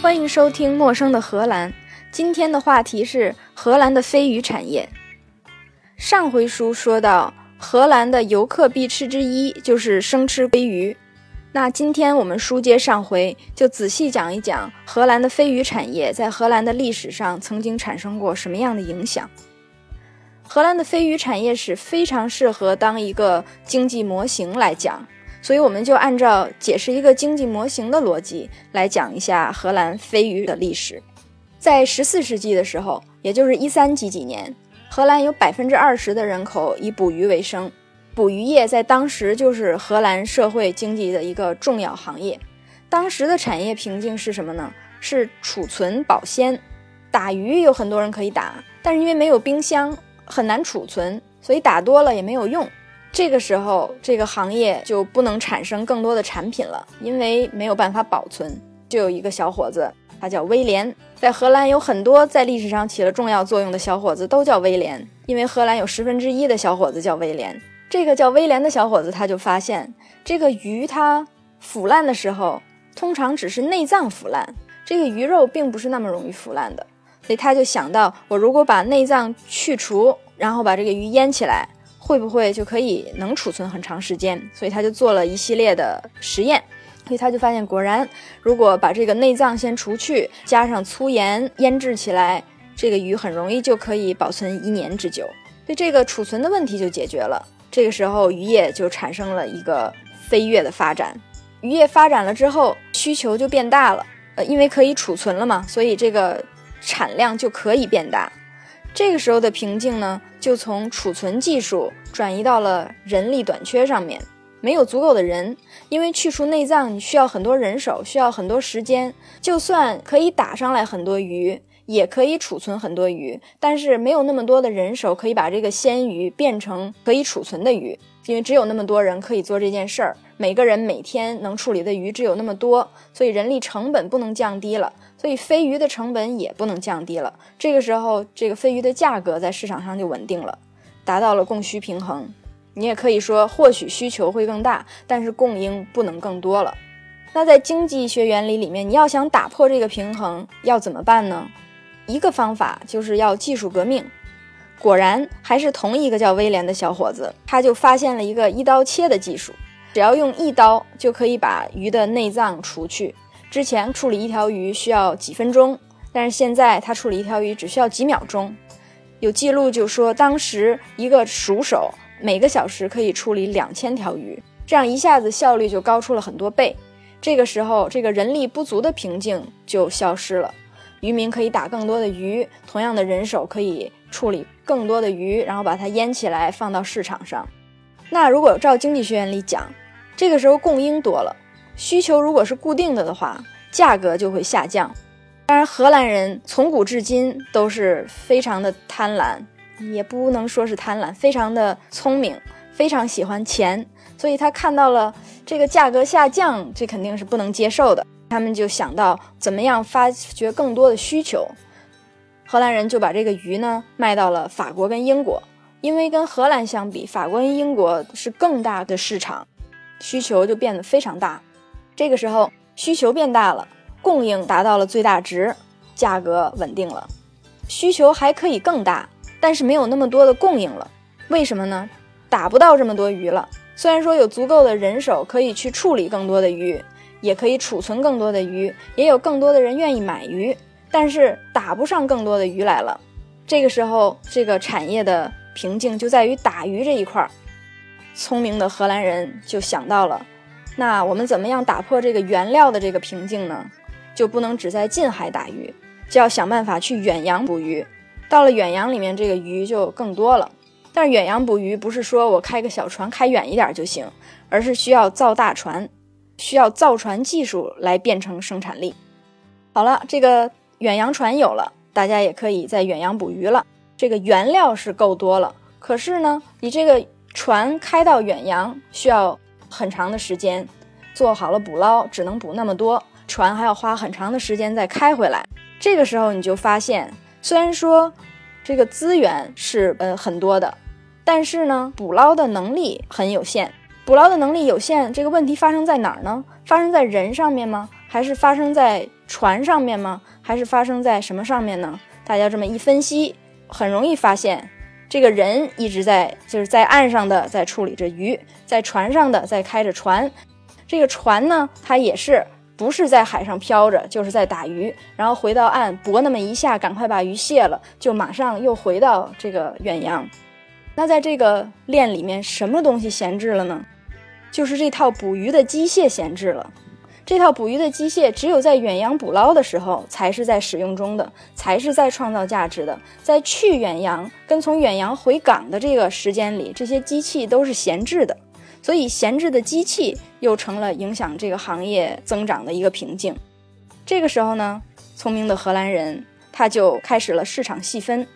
欢迎收听《陌生的荷兰》。今天的话题是荷兰的飞鱼产业。上回书说到，荷兰的游客必吃之一就是生吃飞鱼。那今天我们书接上回，就仔细讲一讲荷兰的飞鱼产业在荷兰的历史上曾经产生过什么样的影响。荷兰的飞鱼产业史非常适合当一个经济模型来讲。所以我们就按照解释一个经济模型的逻辑来讲一下荷兰飞鱼的历史。在十四世纪的时候，也就是一三几几年，荷兰有百分之二十的人口以捕鱼为生，捕鱼业在当时就是荷兰社会经济的一个重要行业。当时的产业瓶颈是什么呢？是储存保鲜。打鱼有很多人可以打，但是因为没有冰箱，很难储存，所以打多了也没有用。这个时候，这个行业就不能产生更多的产品了，因为没有办法保存。就有一个小伙子，他叫威廉，在荷兰有很多在历史上起了重要作用的小伙子都叫威廉，因为荷兰有十分之一的小伙子叫威廉。这个叫威廉的小伙子，他就发现这个鱼它腐烂的时候，通常只是内脏腐烂，这个鱼肉并不是那么容易腐烂的，所以他就想到，我如果把内脏去除，然后把这个鱼腌起来。会不会就可以能储存很长时间？所以他就做了一系列的实验，所以他就发现，果然，如果把这个内脏先除去，加上粗盐腌制起来，这个鱼很容易就可以保存一年之久。对这个储存的问题就解决了。这个时候，渔业就产生了一个飞跃的发展。渔业发展了之后，需求就变大了，呃，因为可以储存了嘛，所以这个产量就可以变大。这个时候的瓶颈呢，就从储存技术转移到了人力短缺上面，没有足够的人，因为去除内脏你需要很多人手，需要很多时间。就算可以打上来很多鱼，也可以储存很多鱼，但是没有那么多的人手可以把这个鲜鱼变成可以储存的鱼，因为只有那么多人可以做这件事儿，每个人每天能处理的鱼只有那么多，所以人力成本不能降低了。所以飞鱼的成本也不能降低了。这个时候，这个飞鱼的价格在市场上就稳定了，达到了供需平衡。你也可以说，或许需求会更大，但是供应不能更多了。那在经济学原理里面，你要想打破这个平衡，要怎么办呢？一个方法就是要技术革命。果然，还是同一个叫威廉的小伙子，他就发现了一个一刀切的技术，只要用一刀就可以把鱼的内脏除去。之前处理一条鱼需要几分钟，但是现在他处理一条鱼只需要几秒钟。有记录就说，当时一个熟手每个小时可以处理两千条鱼，这样一下子效率就高出了很多倍。这个时候，这个人力不足的瓶颈就消失了，渔民可以打更多的鱼，同样的人手可以处理更多的鱼，然后把它腌起来放到市场上。那如果照经济学原理讲，这个时候供应多了。需求如果是固定的的话，价格就会下降。当然，荷兰人从古至今都是非常的贪婪，也不能说是贪婪，非常的聪明，非常喜欢钱。所以他看到了这个价格下降，这肯定是不能接受的。他们就想到怎么样发掘更多的需求。荷兰人就把这个鱼呢卖到了法国跟英国，因为跟荷兰相比，法国跟英国是更大的市场，需求就变得非常大。这个时候需求变大了，供应达到了最大值，价格稳定了。需求还可以更大，但是没有那么多的供应了。为什么呢？打不到这么多鱼了。虽然说有足够的人手可以去处理更多的鱼，也可以储存更多的鱼，也有更多的人愿意买鱼，但是打不上更多的鱼来了。这个时候，这个产业的瓶颈就在于打鱼这一块儿。聪明的荷兰人就想到了。那我们怎么样打破这个原料的这个瓶颈呢？就不能只在近海打鱼，就要想办法去远洋捕鱼。到了远洋里面，这个鱼就更多了。但是远洋捕鱼不是说我开个小船开远一点就行，而是需要造大船，需要造船技术来变成生产力。好了，这个远洋船有了，大家也可以在远洋捕鱼了。这个原料是够多了，可是呢，你这个船开到远洋需要。很长的时间，做好了捕捞，只能捕那么多，船还要花很长的时间再开回来。这个时候你就发现，虽然说这个资源是呃很多的，但是呢，捕捞的能力很有限。捕捞的能力有限，这个问题发生在哪儿呢？发生在人上面吗？还是发生在船上面吗？还是发生在什么上面呢？大家这么一分析，很容易发现，这个人一直在就是在岸上的在处理着鱼，在船上的在开着船。这个船呢，它也是不是在海上漂着，就是在打鱼，然后回到岸搏那么一下，赶快把鱼卸了，就马上又回到这个远洋。那在这个链里面，什么东西闲置了呢？就是这套捕鱼的机械闲置了。这套捕鱼的机械只有在远洋捕捞的时候才是在使用中的，才是在创造价值的。在去远洋跟从远洋回港的这个时间里，这些机器都是闲置的。所以，闲置的机器又成了影响这个行业增长的一个瓶颈。这个时候呢，聪明的荷兰人他就开始了市场细分，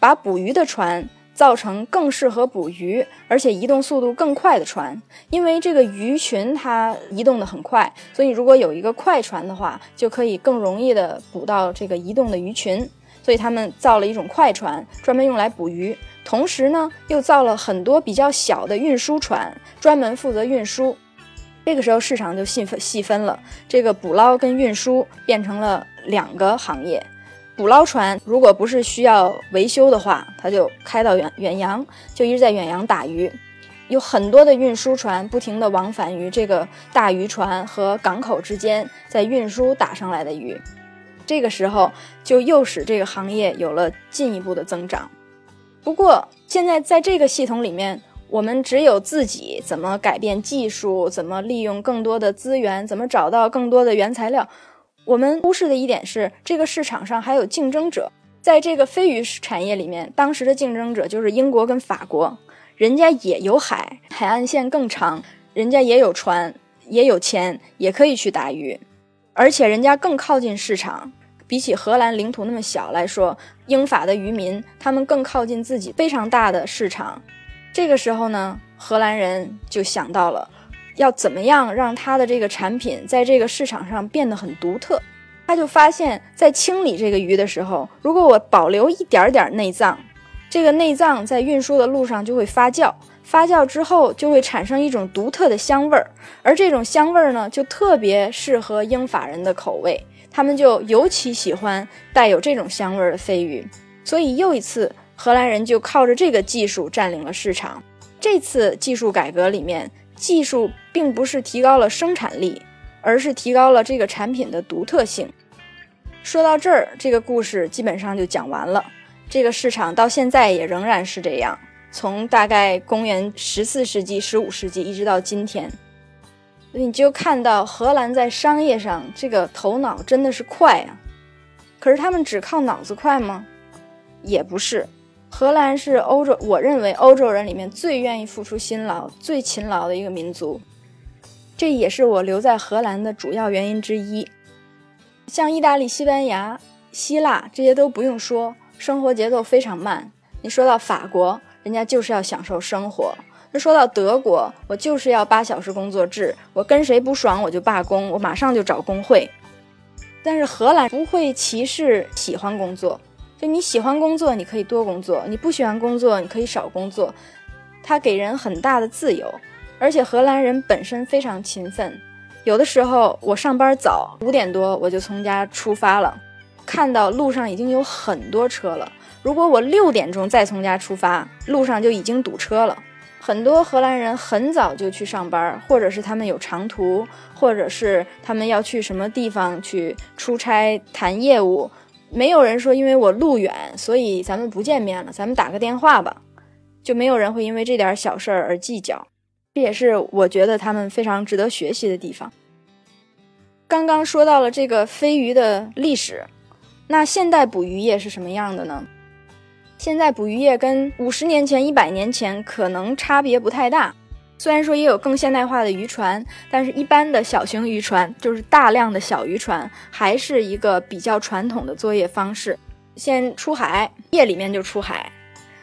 把捕鱼的船。造成更适合捕鱼，而且移动速度更快的船，因为这个鱼群它移动的很快，所以如果有一个快船的话，就可以更容易的捕到这个移动的鱼群。所以他们造了一种快船，专门用来捕鱼。同时呢，又造了很多比较小的运输船，专门负责运输。这个时候市场就细分细分了，这个捕捞跟运输变成了两个行业。捕捞船如果不是需要维修的话，它就开到远远洋，就一直在远洋打鱼。有很多的运输船不停地往返于这个大渔船和港口之间，在运输打上来的鱼。这个时候就又使这个行业有了进一步的增长。不过现在在这个系统里面，我们只有自己怎么改变技术，怎么利用更多的资源，怎么找到更多的原材料。我们忽视的一点是，这个市场上还有竞争者。在这个飞鱼产业里面，当时的竞争者就是英国跟法国，人家也有海，海岸线更长，人家也有船，也有钱，也可以去打鱼，而且人家更靠近市场。比起荷兰领土那么小来说，英法的渔民他们更靠近自己非常大的市场。这个时候呢，荷兰人就想到了。要怎么样让他的这个产品在这个市场上变得很独特？他就发现，在清理这个鱼的时候，如果我保留一点点内脏，这个内脏在运输的路上就会发酵，发酵之后就会产生一种独特的香味儿，而这种香味儿呢，就特别适合英法人的口味，他们就尤其喜欢带有这种香味儿的飞鱼。所以又一次，荷兰人就靠着这个技术占领了市场。这次技术改革里面。技术并不是提高了生产力，而是提高了这个产品的独特性。说到这儿，这个故事基本上就讲完了。这个市场到现在也仍然是这样，从大概公元十四世纪、十五世纪一直到今天，你就看到荷兰在商业上这个头脑真的是快啊。可是他们只靠脑子快吗？也不是。荷兰是欧洲，我认为欧洲人里面最愿意付出辛劳、最勤劳的一个民族，这也是我留在荷兰的主要原因之一。像意大利、西班牙、希腊这些都不用说，生活节奏非常慢。你说到法国，人家就是要享受生活；那说到德国，我就是要八小时工作制，我跟谁不爽我就罢工，我马上就找工会。但是荷兰不会歧视喜欢工作。就你喜欢工作，你可以多工作；你不喜欢工作，你可以少工作。它给人很大的自由，而且荷兰人本身非常勤奋。有的时候我上班早，五点多我就从家出发了，看到路上已经有很多车了。如果我六点钟再从家出发，路上就已经堵车了。很多荷兰人很早就去上班，或者是他们有长途，或者是他们要去什么地方去出差谈业务。没有人说，因为我路远，所以咱们不见面了，咱们打个电话吧。就没有人会因为这点小事儿而计较，这也是我觉得他们非常值得学习的地方。刚刚说到了这个飞鱼的历史，那现代捕鱼业是什么样的呢？现在捕鱼业跟五十年前、一百年前可能差别不太大。虽然说也有更现代化的渔船，但是一般的小型渔船，就是大量的小渔船，还是一个比较传统的作业方式。先出海，夜里面就出海，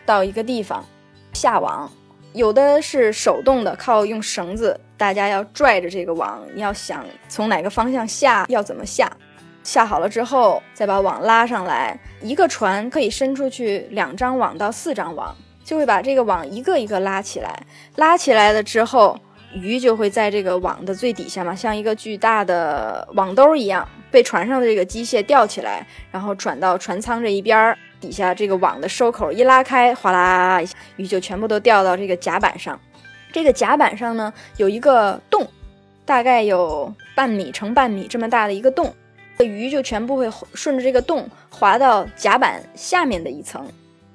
到一个地方下网，有的是手动的，靠用绳子，大家要拽着这个网，你要想从哪个方向下，要怎么下，下好了之后再把网拉上来，一个船可以伸出去两张网到四张网。就会把这个网一个一个拉起来，拉起来了之后，鱼就会在这个网的最底下嘛，像一个巨大的网兜一样，被船上的这个机械吊起来，然后转到船舱这一边儿，底下这个网的收口一拉开，哗啦一下，鱼就全部都掉到这个甲板上。这个甲板上呢有一个洞，大概有半米乘半米这么大的一个洞，鱼就全部会顺着这个洞滑到甲板下面的一层。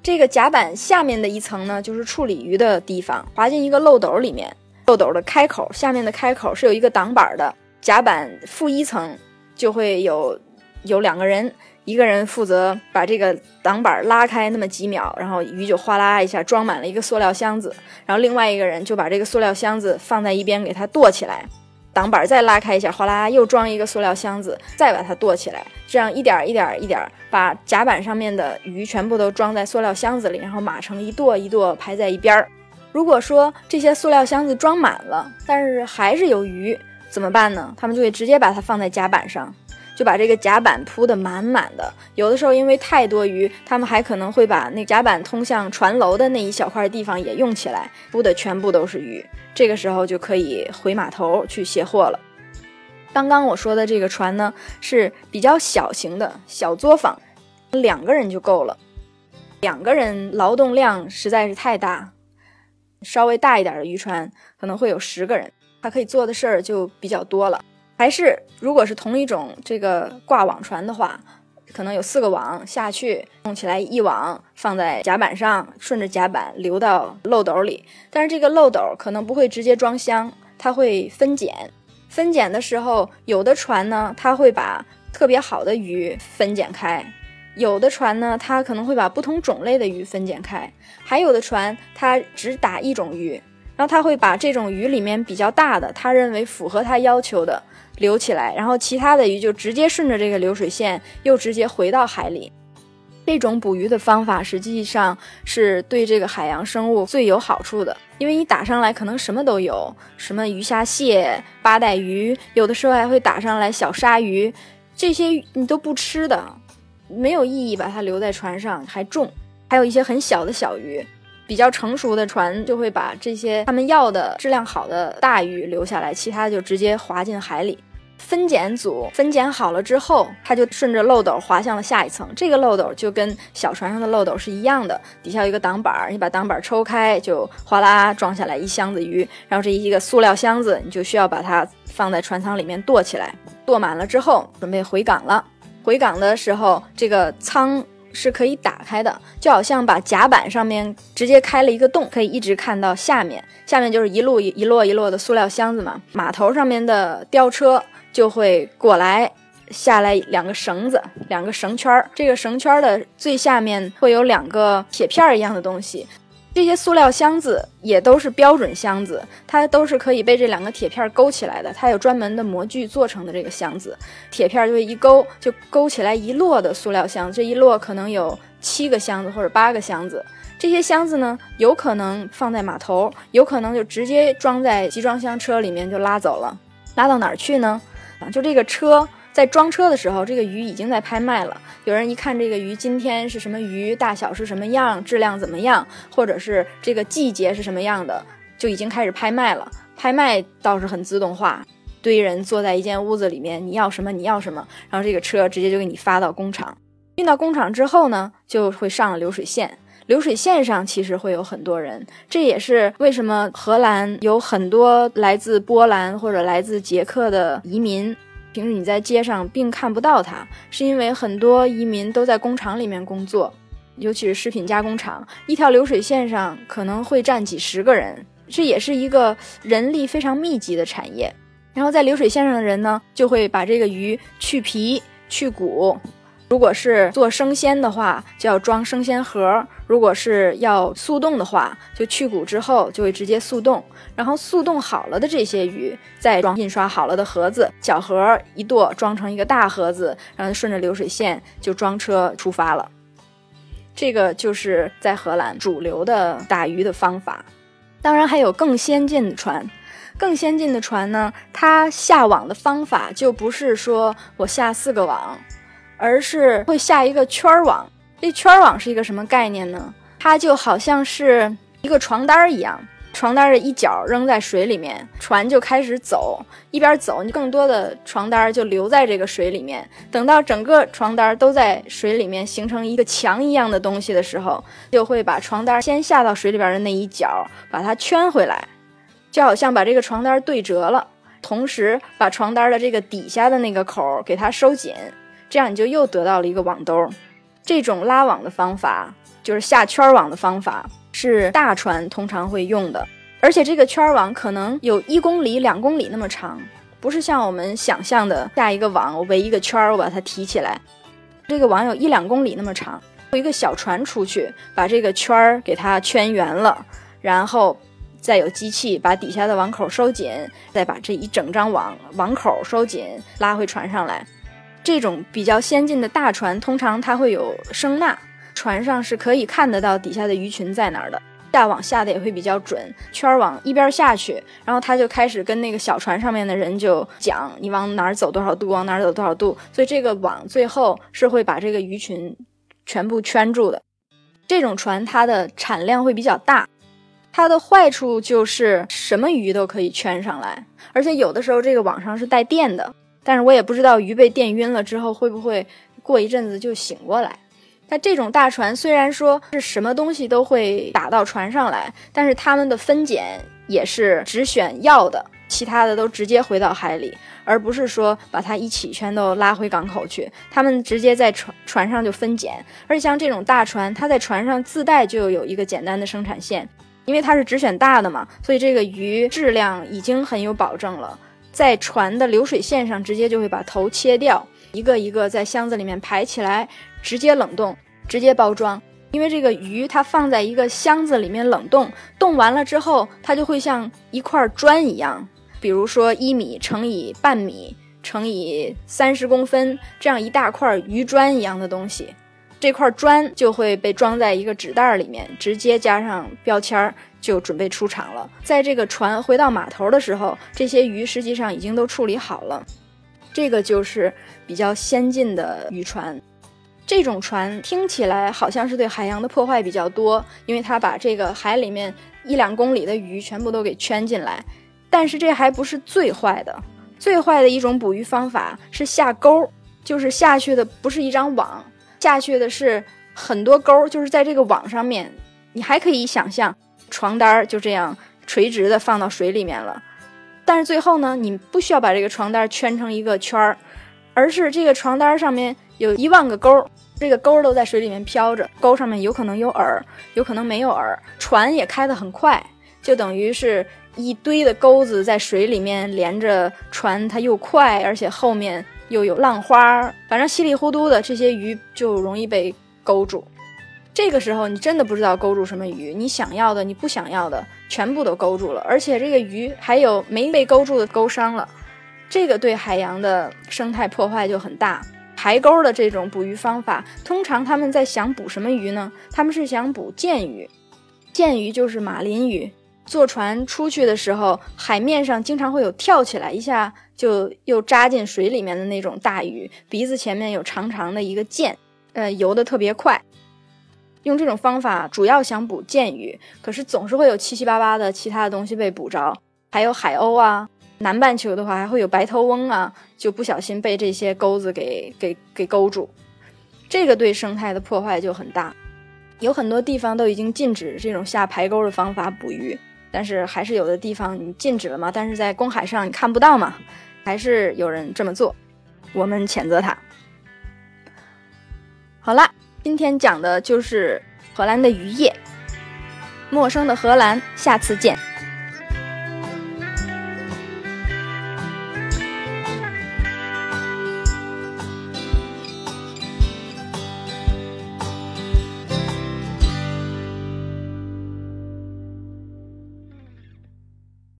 这个甲板下面的一层呢，就是处理鱼的地方，滑进一个漏斗里面。漏斗的开口下面的开口是有一个挡板的，甲板负一层就会有有两个人，一个人负责把这个挡板拉开那么几秒，然后鱼就哗啦一下装满了一个塑料箱子，然后另外一个人就把这个塑料箱子放在一边给它垛起来，挡板再拉开一下，哗啦又装一个塑料箱子，再把它垛起来，这样一点一点一点把甲板上面的鱼全部都装在塑料箱子里，然后码成一垛一垛排在一边儿。如果说这些塑料箱子装满了，但是还是有鱼，怎么办呢？他们就会直接把它放在甲板上，就把这个甲板铺得满满的。有的时候因为太多鱼，他们还可能会把那甲板通向船楼的那一小块地方也用起来，铺的全部都是鱼。这个时候就可以回码头去卸货了。刚刚我说的这个船呢，是比较小型的小作坊，两个人就够了。两个人劳动量实在是太大。稍微大一点的渔船可能会有十个人，他可以做的事儿就比较多了。还是如果是同一种这个挂网船的话，可能有四个网下去，弄起来一网放在甲板上，顺着甲板流到漏斗里。但是这个漏斗可能不会直接装箱，它会分拣。分拣的时候，有的船呢，它会把特别好的鱼分拣开。有的船呢，它可能会把不同种类的鱼分拣开；还有的船，它只打一种鱼，然后它会把这种鱼里面比较大的，他认为符合它要求的留起来，然后其他的鱼就直接顺着这个流水线又直接回到海里。这种捕鱼的方法实际上是对这个海洋生物最有好处的，因为你打上来可能什么都有，什么鱼虾蟹、八带鱼，有的时候还会打上来小鲨鱼，这些你都不吃的。没有意义把它留在船上，还重，还有一些很小的小鱼。比较成熟的船就会把这些他们要的质量好的大鱼留下来，其他就直接滑进海里。分拣组分拣好了之后，它就顺着漏斗滑向了下一层。这个漏斗就跟小船上的漏斗是一样的，底下有一个挡板，你把挡板抽开，就哗啦装下来一箱子鱼。然后这一个塑料箱子，你就需要把它放在船舱里面垛起来，垛满了之后，准备回港了。回港的时候，这个舱是可以打开的，就好像把甲板上面直接开了一个洞，可以一直看到下面。下面就是一路一摞一摞的塑料箱子嘛。码头上面的吊车就会过来，下来两个绳子，两个绳圈儿。这个绳圈的最下面会有两个铁片一样的东西。这些塑料箱子也都是标准箱子，它都是可以被这两个铁片勾起来的。它有专门的模具做成的这个箱子，铁片就会一勾就勾起来一摞的塑料箱，这一摞可能有七个箱子或者八个箱子。这些箱子呢，有可能放在码头，有可能就直接装在集装箱车里面就拉走了。拉到哪儿去呢？啊，就这个车。在装车的时候，这个鱼已经在拍卖了。有人一看这个鱼今天是什么鱼，大小是什么样，质量怎么样，或者是这个季节是什么样的，就已经开始拍卖了。拍卖倒是很自动化，堆人坐在一间屋子里面，你要什么你要什么，然后这个车直接就给你发到工厂。运到工厂之后呢，就会上了流水线。流水线上其实会有很多人，这也是为什么荷兰有很多来自波兰或者来自捷克的移民。平时你在街上并看不到它，是因为很多移民都在工厂里面工作，尤其是食品加工厂，一条流水线上可能会站几十个人，这也是一个人力非常密集的产业。然后在流水线上的人呢，就会把这个鱼去皮去骨。如果是做生鲜的话，就要装生鲜盒；如果是要速冻的话，就去骨之后就会直接速冻。然后速冻好了的这些鱼，再装印刷好了的盒子，小盒一垛装成一个大盒子，然后顺着流水线就装车出发了。这个就是在荷兰主流的打鱼的方法。当然还有更先进的船，更先进的船呢，它下网的方法就不是说我下四个网。而是会下一个圈网，这圈网是一个什么概念呢？它就好像是一个床单一样，床单的一角扔在水里面，船就开始走，一边走，你更多的床单就留在这个水里面。等到整个床单都在水里面形成一个墙一样的东西的时候，就会把床单先下到水里边的那一角，把它圈回来，就好像把这个床单对折了，同时把床单的这个底下的那个口给它收紧，这样你就又得到了一个网兜。这种拉网的方法，就是下圈网的方法。是大船通常会用的，而且这个圈网可能有一公里、两公里那么长，不是像我们想象的下一个网，我围一个圈，我把它提起来。这个网有一两公里那么长，有一个小船出去，把这个圈儿给它圈圆了，然后再有机器把底下的网口收紧，再把这一整张网网口收紧，拉回船上来。这种比较先进的大船，通常它会有声呐。船上是可以看得到底下的鱼群在哪儿的，下网下的也会比较准。圈网一边下去，然后他就开始跟那个小船上面的人就讲，你往哪儿走多少度，往哪儿走多少度。所以这个网最后是会把这个鱼群全部圈住的。这种船它的产量会比较大，它的坏处就是什么鱼都可以圈上来，而且有的时候这个网上是带电的，但是我也不知道鱼被电晕了之后会不会过一阵子就醒过来。那这种大船虽然说是什么东西都会打到船上来，但是他们的分拣也是只选要的，其他的都直接回到海里，而不是说把它一起全都拉回港口去。他们直接在船船上就分拣，而且像这种大船，它在船上自带就有一个简单的生产线，因为它是只选大的嘛，所以这个鱼质量已经很有保证了。在船的流水线上直接就会把头切掉，一个一个在箱子里面排起来。直接冷冻，直接包装，因为这个鱼它放在一个箱子里面冷冻，冻完了之后，它就会像一块砖一样，比如说一米乘以半米乘以三十公分这样一大块鱼砖一样的东西，这块砖就会被装在一个纸袋里面，直接加上标签儿，就准备出厂了。在这个船回到码头的时候，这些鱼实际上已经都处理好了，这个就是比较先进的渔船。这种船听起来好像是对海洋的破坏比较多，因为它把这个海里面一两公里的鱼全部都给圈进来。但是这还不是最坏的，最坏的一种捕鱼方法是下钩，就是下去的不是一张网，下去的是很多钩，就是在这个网上面，你还可以想象床单就这样垂直的放到水里面了。但是最后呢，你不需要把这个床单圈成一个圈儿，而是这个床单上面。有一万个钩，这个钩都在水里面飘着，钩上面有可能有饵，有可能没有饵。船也开得很快，就等于是一堆的钩子在水里面连着船，它又快，而且后面又有浪花，反正稀里糊涂的，这些鱼就容易被勾住。这个时候你真的不知道勾住什么鱼，你想要的、你不想要的，全部都勾住了，而且这个鱼还有没被勾住的勾伤了，这个对海洋的生态破坏就很大。排钩的这种捕鱼方法，通常他们在想捕什么鱼呢？他们是想捕剑鱼，剑鱼就是马林鱼。坐船出去的时候，海面上经常会有跳起来一下就又扎进水里面的那种大鱼，鼻子前面有长长的一个剑，呃，游得特别快。用这种方法主要想捕剑鱼，可是总是会有七七八八的其他的东西被捕着，还有海鸥啊。南半球的话，还会有白头翁啊，就不小心被这些钩子给给给勾住，这个对生态的破坏就很大。有很多地方都已经禁止这种下排钩的方法捕鱼，但是还是有的地方你禁止了嘛，但是在公海上你看不到嘛，还是有人这么做，我们谴责他。好啦，今天讲的就是荷兰的渔业，陌生的荷兰，下次见。